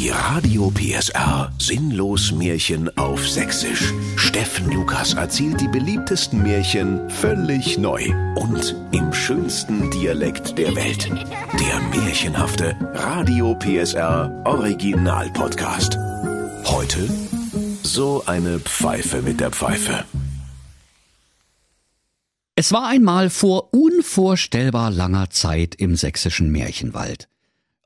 Die Radio PSR Sinnlos Märchen auf Sächsisch. Steffen Lukas erzählt die beliebtesten Märchen völlig neu und im schönsten Dialekt der Welt. Der märchenhafte Radio PSR Original Podcast. Heute so eine Pfeife mit der Pfeife. Es war einmal vor unvorstellbar langer Zeit im sächsischen Märchenwald.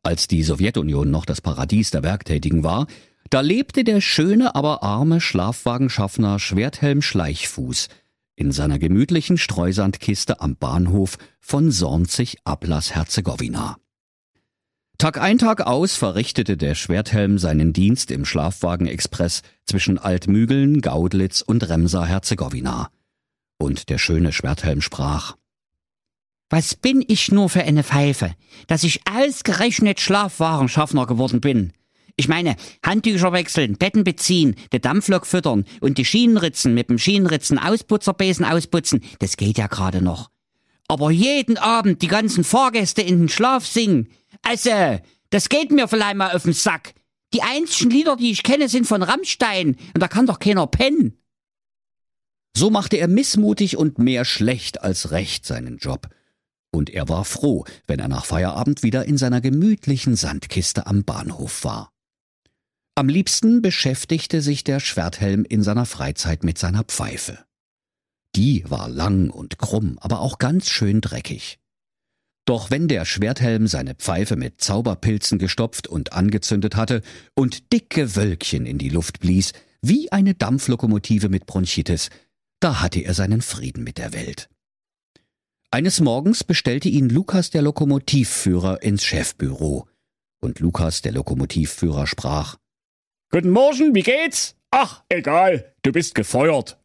Als die Sowjetunion noch das Paradies der Werktätigen war, da lebte der schöne, aber arme Schlafwagenschaffner Schwerthelm Schleichfuß in seiner gemütlichen Streusandkiste am Bahnhof von Sornzig-Ablass-Herzegowina. Tag ein, Tag aus verrichtete der Schwerthelm seinen Dienst im Schlafwagenexpress zwischen Altmügeln, Gaudlitz und Remsa-Herzegowina. Und der schöne Schwerthelm sprach, was bin ich nur für eine Pfeife, dass ich ausgerechnet Schlafwarenschaffner geworden bin. Ich meine, Handtücher wechseln, Betten beziehen, die Dampflok füttern und die Schienenritzen mit dem Schienenritzen Ausputzerbesen ausputzen, das geht ja gerade noch. Aber jeden Abend die ganzen Fahrgäste in den Schlaf singen, also, das geht mir vielleicht mal auf den Sack. Die einzigen Lieder, die ich kenne, sind von Rammstein und da kann doch keiner pennen. So machte er missmutig und mehr schlecht als recht seinen Job und er war froh, wenn er nach Feierabend wieder in seiner gemütlichen Sandkiste am Bahnhof war. Am liebsten beschäftigte sich der Schwerthelm in seiner Freizeit mit seiner Pfeife. Die war lang und krumm, aber auch ganz schön dreckig. Doch wenn der Schwerthelm seine Pfeife mit Zauberpilzen gestopft und angezündet hatte und dicke Wölkchen in die Luft blies, wie eine Dampflokomotive mit Bronchitis, da hatte er seinen Frieden mit der Welt. Eines Morgens bestellte ihn Lukas der Lokomotivführer ins Chefbüro. Und Lukas der Lokomotivführer sprach Guten Morgen, wie geht's? Ach, egal, du bist gefeuert.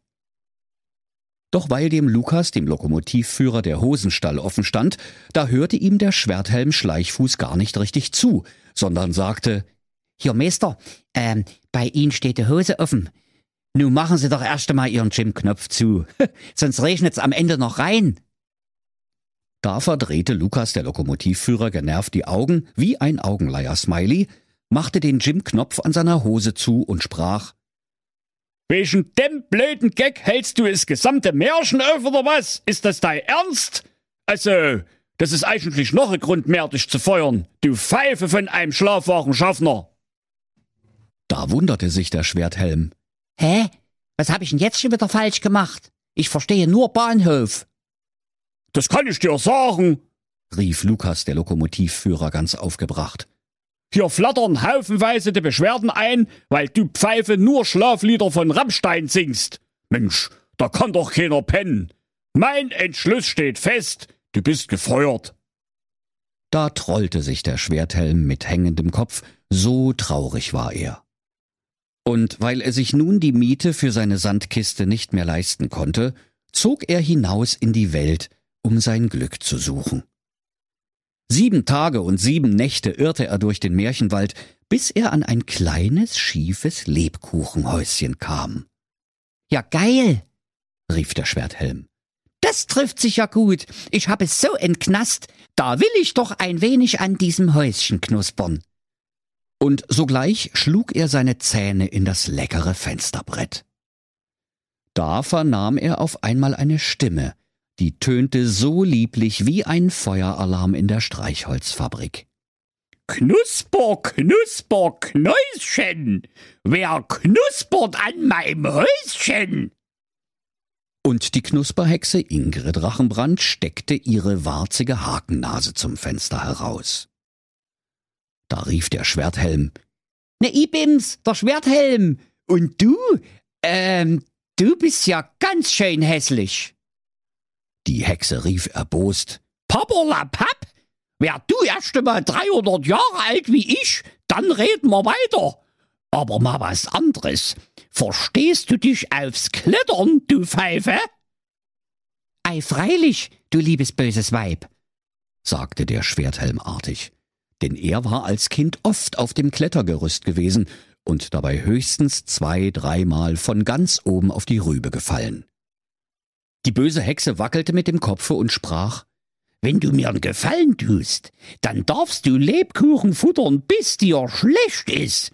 Doch weil dem Lukas, dem Lokomotivführer, der Hosenstall offen stand, da hörte ihm der Schwerthelm Schleichfuß gar nicht richtig zu, sondern sagte Hier, Meister, ähm, bei Ihnen steht die Hose offen. Nun machen Sie doch erst einmal Ihren Gym-Knopf zu, sonst regnet's am Ende noch rein. Da verdrehte Lukas der Lokomotivführer genervt die Augen wie ein Augenleier-Smiley, machte den Jim-Knopf an seiner Hose zu und sprach Wegen dem blöden Gag hältst du das gesamte Märchen auf oder was? Ist das dein Ernst? Also, das ist eigentlich noch ein Grund mehr, dich zu feuern, du Pfeife von einem schlafwachen Schaffner. Da wunderte sich der Schwerthelm. Hä? Was hab ich denn jetzt schon wieder falsch gemacht? Ich verstehe nur Bahnhof. Das kann ich dir sagen, rief Lukas der Lokomotivführer ganz aufgebracht. Hier flattern haufenweise die Beschwerden ein, weil du Pfeife nur Schlaflieder von Rammstein singst. Mensch, da kann doch keiner pennen. Mein Entschluss steht fest, du bist gefeuert. Da trollte sich der Schwerthelm mit hängendem Kopf, so traurig war er. Und weil er sich nun die Miete für seine Sandkiste nicht mehr leisten konnte, zog er hinaus in die Welt, um sein Glück zu suchen. Sieben Tage und sieben Nächte irrte er durch den Märchenwald, bis er an ein kleines, schiefes Lebkuchenhäuschen kam. Ja, geil, rief der Schwerthelm. Das trifft sich ja gut. Ich habe es so entknast, da will ich doch ein wenig an diesem Häuschen knuspern. Und sogleich schlug er seine Zähne in das leckere Fensterbrett. Da vernahm er auf einmal eine Stimme, die tönte so lieblich wie ein Feueralarm in der Streichholzfabrik. Knusper, knusper, Knäuschen! Wer knuspert an meinem Häuschen? Und die Knusperhexe Ingrid Rachenbrand steckte ihre warzige Hakennase zum Fenster heraus. Da rief der Schwerthelm. Ne Ibims, der Schwerthelm! Und du? Ähm, du bist ja ganz schön hässlich. Die Hexe rief erbost. Papp! Wär du erst einmal 300 Jahre alt wie ich, dann reden wir weiter. Aber mal was anderes. Verstehst du dich aufs Klettern, du Pfeife? Ei, freilich, du liebes böses Weib, sagte der Schwerthelm artig. Denn er war als Kind oft auf dem Klettergerüst gewesen und dabei höchstens zwei, dreimal von ganz oben auf die Rübe gefallen. Die böse Hexe wackelte mit dem Kopfe und sprach wenn du mir einen Gefallen tust, dann darfst du Lebkuchen futtern, bis dir schlecht ist.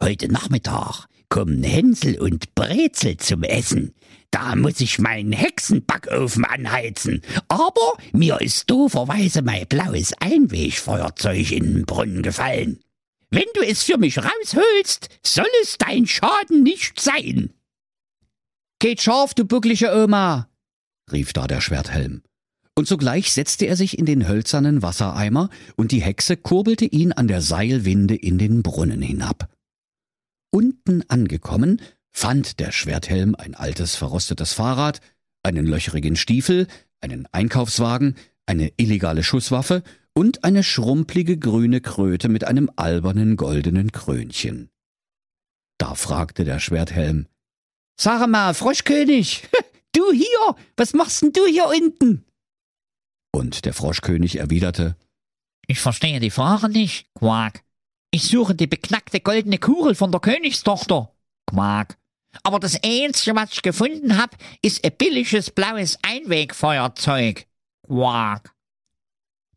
Heute Nachmittag kommen Hänsel und Brezel zum Essen. Da muss ich meinen Hexenbackofen anheizen. Aber mir ist dooferweise mein blaues Einwegfeuerzeug in den Brunnen gefallen. Wenn du es für mich rausholst, soll es dein Schaden nicht sein. Geht scharf, du bucklige Oma, rief da der Schwerthelm. Und sogleich setzte er sich in den hölzernen Wassereimer, und die Hexe kurbelte ihn an der Seilwinde in den Brunnen hinab. Unten angekommen, fand der Schwerthelm ein altes verrostetes Fahrrad, einen löcherigen Stiefel, einen Einkaufswagen, eine illegale Schusswaffe und eine schrumplige grüne Kröte mit einem albernen goldenen Krönchen. Da fragte der Schwerthelm Sag mal, Froschkönig, du hier, was machst denn du hier unten? Und der Froschkönig erwiderte Ich verstehe die Frage nicht, Quack. Ich suche die beknackte goldene Kugel von der Königstochter. Quack. Aber das Einzige, was ich gefunden hab, ist ein billiges blaues Einwegfeuerzeug. Quack.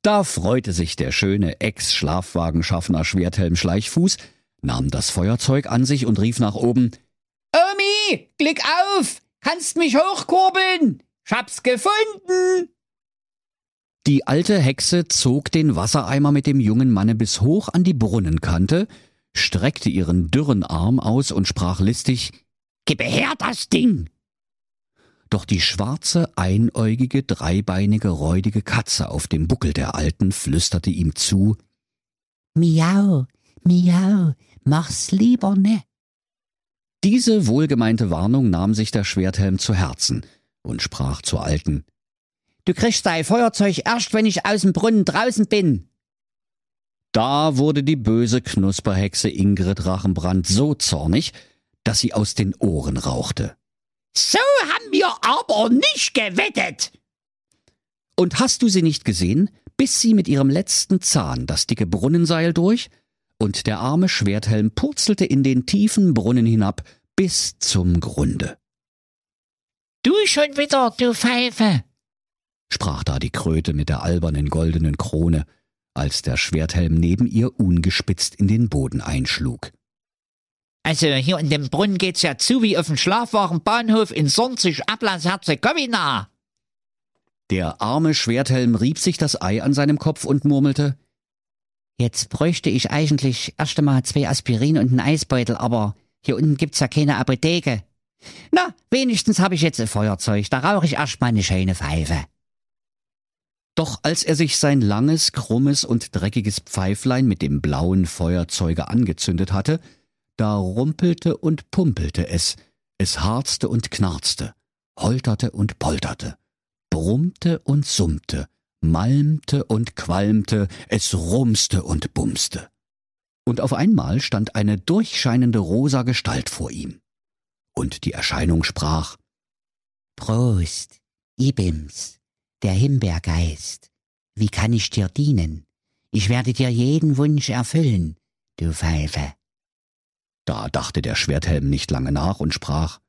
Da freute sich der schöne Ex-Schlafwagenschaffner Schwerthelm Schleichfuß, nahm das Feuerzeug an sich und rief nach oben Omi, klick auf! Kannst mich hochkurbeln! Ich hab's gefunden! Die alte Hexe zog den Wassereimer mit dem jungen Manne bis hoch an die Brunnenkante, streckte ihren dürren Arm aus und sprach listig Gib her das Ding! Doch die schwarze, einäugige, dreibeinige, räudige Katze auf dem Buckel der Alten flüsterte ihm zu Miau, miau, mach's lieber ne. Diese wohlgemeinte Warnung nahm sich der Schwerthelm zu Herzen und sprach zur Alten Du kriegst dein Feuerzeug erst, wenn ich aus dem Brunnen draußen bin. Da wurde die böse Knusperhexe Ingrid Rachenbrand so zornig, dass sie aus den Ohren rauchte. So haben wir aber nicht gewettet. Und hast du sie nicht gesehen, bis sie mit ihrem letzten Zahn das dicke Brunnenseil durch, und der arme Schwerthelm purzelte in den tiefen Brunnen hinab bis zum Grunde. Du schon wieder, du Pfeife, sprach da die Kröte mit der albernen goldenen Krone, als der Schwerthelm neben ihr ungespitzt in den Boden einschlug. Also hier in dem Brunnen geht's ja zu wie auf dem Schlafwagenbahnhof in Sonzig, Ablass, Herzegowina. Der arme Schwerthelm rieb sich das Ei an seinem Kopf und murmelte, Jetzt bräuchte ich eigentlich erst einmal zwei Aspirin und einen Eisbeutel, aber hier unten gibt's ja keine Apotheke. Na, wenigstens habe ich jetzt ein Feuerzeug, da rauche ich erst mal eine schöne Pfeife. Doch als er sich sein langes, krummes und dreckiges Pfeiflein mit dem blauen Feuerzeuge angezündet hatte, da rumpelte und pumpelte es, es harzte und knarzte, holterte und polterte, brummte und summte, malmte und qualmte, es rumste und bumste. Und auf einmal stand eine durchscheinende rosa Gestalt vor ihm. Und die Erscheinung sprach Prost, Ibims, der Himbeergeist. Wie kann ich dir dienen? Ich werde dir jeden Wunsch erfüllen, du Pfeife. Da dachte der Schwerthelm nicht lange nach und sprach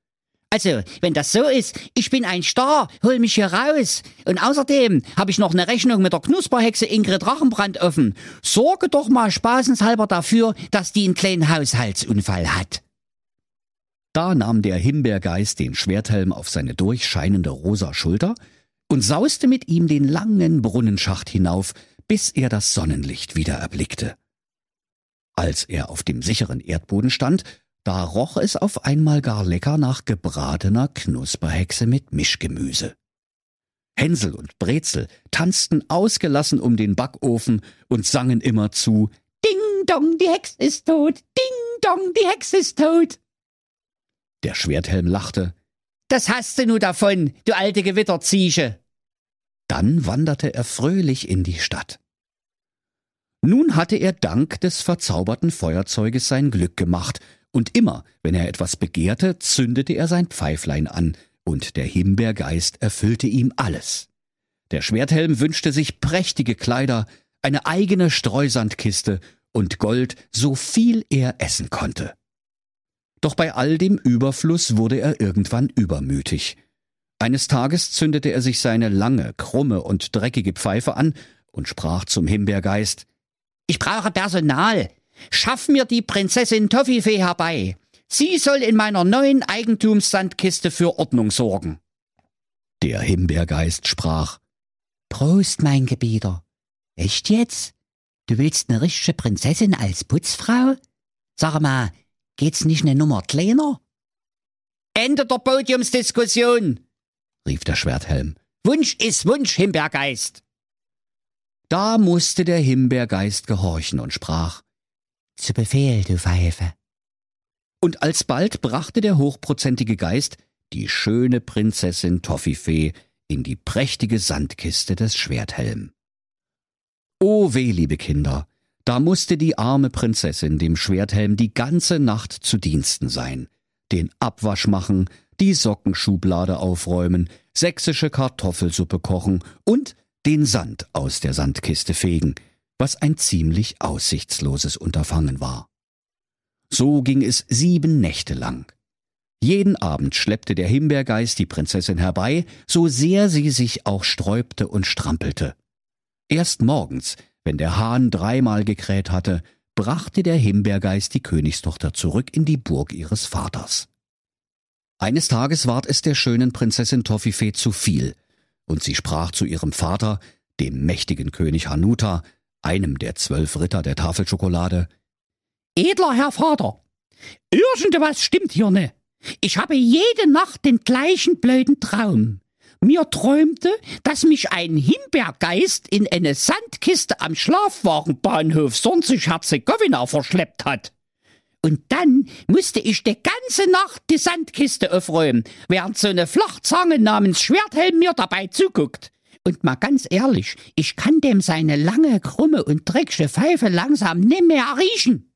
also, wenn das so ist, ich bin ein Star, hol mich hier raus. Und außerdem habe ich noch eine Rechnung mit der Knusperhexe Ingrid Rachenbrand offen. Sorge doch mal spaßenshalber dafür, dass die einen kleinen Haushaltsunfall hat. Da nahm der Himbeergeist den Schwerthelm auf seine durchscheinende rosa Schulter und sauste mit ihm den langen Brunnenschacht hinauf, bis er das Sonnenlicht wieder erblickte. Als er auf dem sicheren Erdboden stand, da roch es auf einmal gar lecker nach gebratener Knusperhexe mit Mischgemüse. Hänsel und Brezel tanzten ausgelassen um den Backofen und sangen immerzu Ding dong, die Hex ist tot, ding dong, die Hex ist tot. Der Schwerthelm lachte. Das hast du nu davon, du alte Gewitterziege. Dann wanderte er fröhlich in die Stadt. Nun hatte er dank des verzauberten Feuerzeuges sein Glück gemacht, und immer, wenn er etwas begehrte, zündete er sein Pfeiflein an, und der Himbeergeist erfüllte ihm alles. Der Schwerthelm wünschte sich prächtige Kleider, eine eigene Streusandkiste und Gold, so viel er essen konnte. Doch bei all dem Überfluss wurde er irgendwann übermütig. Eines Tages zündete er sich seine lange, krumme und dreckige Pfeife an und sprach zum Himbeergeist Ich brauche Personal. Schaff mir die Prinzessin Toffifee herbei. Sie soll in meiner neuen Eigentumssandkiste für Ordnung sorgen. Der Himbeergeist sprach Prost, mein Gebieter. Echt jetzt? Du willst eine richtige Prinzessin als Putzfrau? Sag mal, geht's nicht eine Nummer kleiner? Ende der Podiumsdiskussion, rief der Schwerthelm. Wunsch ist Wunsch, Himbeergeist. Da musste der Himbeergeist gehorchen und sprach Zu Befehl, du Pfeife. Und alsbald brachte der hochprozentige Geist die schöne Prinzessin Toffifee in die prächtige Sandkiste des Schwerthelm. O weh, liebe Kinder, da musste die arme Prinzessin dem Schwerthelm die ganze Nacht zu Diensten sein, den Abwasch machen, die Sockenschublade aufräumen, sächsische Kartoffelsuppe kochen und den Sand aus der Sandkiste fegen, was ein ziemlich aussichtsloses Unterfangen war. So ging es sieben Nächte lang. Jeden Abend schleppte der Himbeergeist die Prinzessin herbei, so sehr sie sich auch sträubte und strampelte. Erst morgens, wenn der Hahn dreimal gekräht hatte, brachte der Himbeergeist die Königstochter zurück in die Burg ihres Vaters. Eines Tages ward es der schönen Prinzessin Toffifee zu viel, und sie sprach zu ihrem Vater, dem mächtigen König Hanuta, einem der zwölf Ritter der Tafelschokolade, Edler Herr Vater, irgendwas stimmt hier ne. Ich habe jede Nacht den gleichen blöden Traum. Mir träumte, dass mich ein Himbeergeist in eine Sandkiste am Schlafwagenbahnhof Sonzig-Herzegowina verschleppt hat. Und dann musste ich die ganze Nacht die Sandkiste aufräumen, während so eine Flachzange namens Schwerthelm mir dabei zuguckt. Und mal ganz ehrlich, ich kann dem seine lange, krumme und dreckige Pfeife langsam nimmer riechen.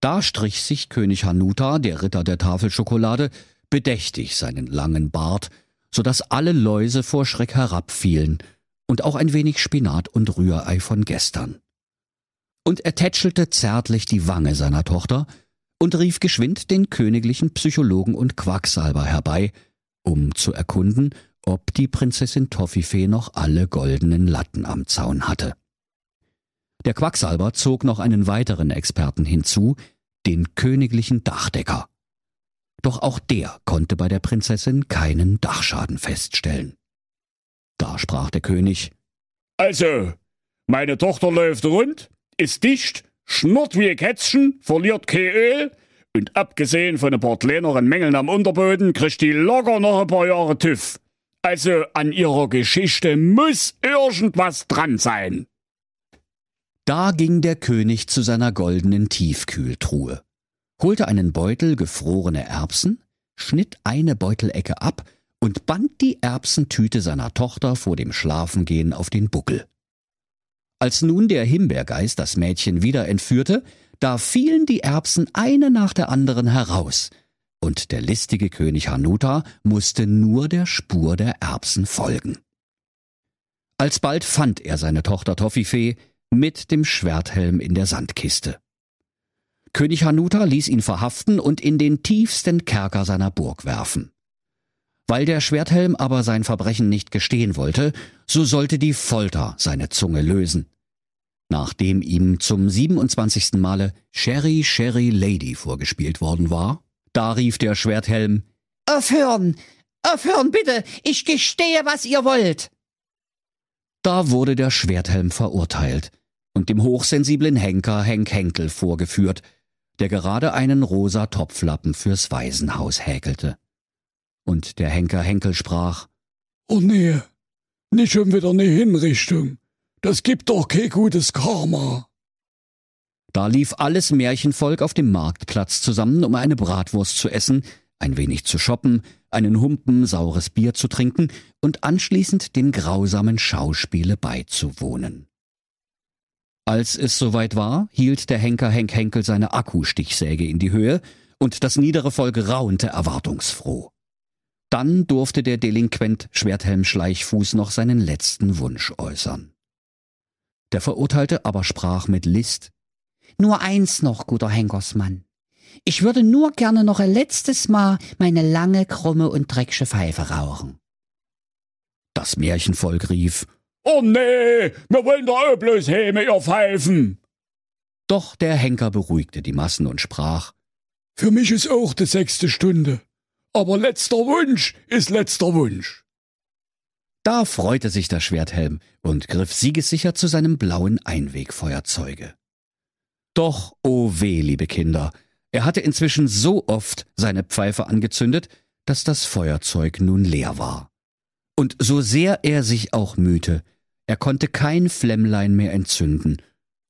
Da strich sich König Hanuta, der Ritter der Tafelschokolade, bedächtig seinen langen Bart, so dass alle Läuse vor Schreck herabfielen und auch ein wenig Spinat und Rührei von gestern. Und er tätschelte zärtlich die Wange seiner Tochter und rief geschwind den königlichen Psychologen und Quacksalber herbei, um zu erkunden, ob die Prinzessin Toffifee noch alle goldenen Latten am Zaun hatte. Der Quacksalber zog noch einen weiteren Experten hinzu, den königlichen Dachdecker. Doch auch der konnte bei der Prinzessin keinen Dachschaden feststellen. Da sprach der König Also, meine Tochter läuft rund, ist dicht, schnurrt wie ein Kätzchen, verliert kein Öl und abgesehen von ein paar kleineren Mängeln am Unterboden kriegt die locker noch ein paar Jahre TÜV. Also an ihrer Geschichte muss irgendwas dran sein. Da ging der König zu seiner goldenen Tiefkühltruhe, holte einen Beutel gefrorene Erbsen, schnitt eine Beutelecke ab und band die Erbsentüte seiner Tochter vor dem Schlafengehen auf den Buckel. Als nun der Himbeergeist das Mädchen wieder entführte, da fielen die Erbsen eine nach der anderen heraus, und der listige König Hanuta musste nur der Spur der Erbsen folgen. Alsbald fand er seine Tochter Toffifee, mit dem Schwerthelm in der Sandkiste. König Hanuta ließ ihn verhaften und in den tiefsten Kerker seiner Burg werfen. Weil der Schwerthelm aber sein Verbrechen nicht gestehen wollte, so sollte die Folter seine Zunge lösen. Nachdem ihm zum 27. Male Sherry Sherry Lady vorgespielt worden war, da rief der Schwerthelm Aufhören! Aufhören, bitte! Ich gestehe, was ihr wollt! Da wurde der Schwerthelm verurteilt und dem hochsensiblen Henker Henk Henkel vorgeführt, der gerade einen rosa Topflappen fürs Waisenhaus häkelte. Und der Henker Henkel sprach, Oh nee, nicht schon wieder ne Hinrichtung. Das gibt doch kein gutes Karma. Da lief alles Märchenvolk auf dem Marktplatz zusammen, um eine Bratwurst zu essen, ein wenig zu shoppen, einen Humpen saures Bier zu trinken und anschließend dem grausamen Schauspiele beizuwohnen. Als es soweit war, hielt der Henker Henk Henkel seine Akkustichsäge in die Höhe und das niedere Volk raunte erwartungsfroh. Dann durfte der Delinquent Schwerthelm Schleichfuß noch seinen letzten Wunsch äußern. Der Verurteilte aber sprach mit List Nur eins noch, guter Henkersmann. Ich würde nur gerne noch ein letztes Mal meine lange, krumme und dreckige Pfeife rauchen. Das Märchenvolk rief, Oh nee, wir wollen doch auch bloß Häme, ihr Pfeifen. doch der Henker beruhigte die Massen und sprach, Für mich ist auch die sechste Stunde. Aber letzter Wunsch ist letzter Wunsch. Da freute sich der Schwerthelm und griff siegessicher zu seinem blauen Einwegfeuerzeuge. Doch, oh weh, liebe Kinder, er hatte inzwischen so oft seine Pfeife angezündet, dass das Feuerzeug nun leer war. Und so sehr er sich auch mühte, er konnte kein Flämmlein mehr entzünden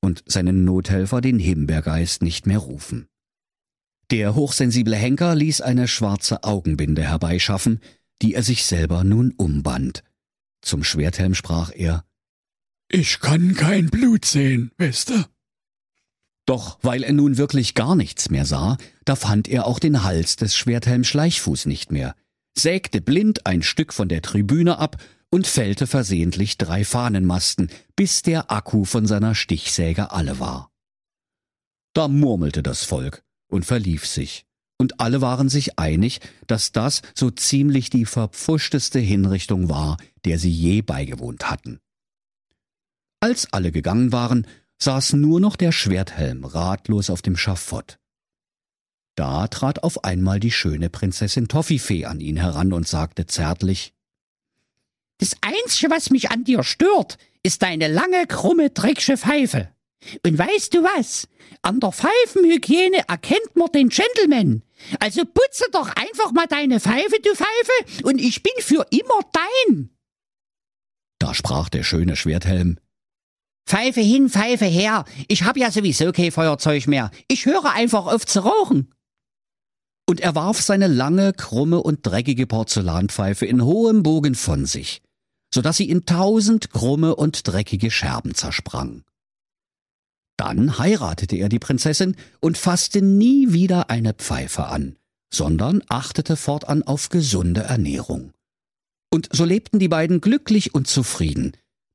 und seinen Nothelfer den Himbeergeist nicht mehr rufen. Der hochsensible Henker ließ eine schwarze Augenbinde herbeischaffen, die er sich selber nun umband. Zum Schwerthelm sprach er, Ich kann kein Blut sehen, du? Doch weil er nun wirklich gar nichts mehr sah, da fand er auch den Hals des Schwerthelms Schleichfuß nicht mehr, sägte blind ein Stück von der Tribüne ab und fällte versehentlich drei Fahnenmasten, bis der Akku von seiner Stichsäge alle war. Da murmelte das Volk und verlief sich, und alle waren sich einig, dass das so ziemlich die verpfuschteste Hinrichtung war, der sie je beigewohnt hatten. Als alle gegangen waren, saß nur noch der Schwerthelm ratlos auf dem Schafott. Da trat auf einmal die schöne Prinzessin Toffifee an ihn heran und sagte zärtlich Das Einzige, was mich an dir stört, ist deine lange, krumme, dreckige Pfeife. Und weißt du was? An der Pfeifenhygiene erkennt man den Gentleman. Also putze doch einfach mal deine Pfeife, du Pfeife, und ich bin für immer dein. Da sprach der schöne Schwerthelm Pfeife hin, Pfeife her. Ich hab ja sowieso kein Feuerzeug mehr. Ich höre einfach auf zu rauchen. und er warf seine lange, krumme und dreckige Porzellanpfeife in hohem Bogen von sich, so dass sie in tausend krumme und dreckige Scherben zersprang. Dann heiratete er die Prinzessin und fasste nie wieder eine Pfeife an, sondern achtete fortan auf gesunde Ernährung. Und so lebten die beiden glücklich und zufrieden,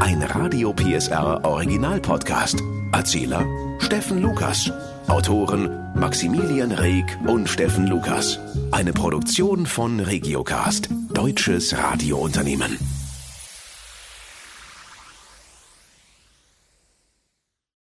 Ein Radio PSR Original Podcast. Erzähler Steffen Lukas. Autoren Maximilian Reg und Steffen Lukas. Eine Produktion von Regiocast, deutsches Radiounternehmen.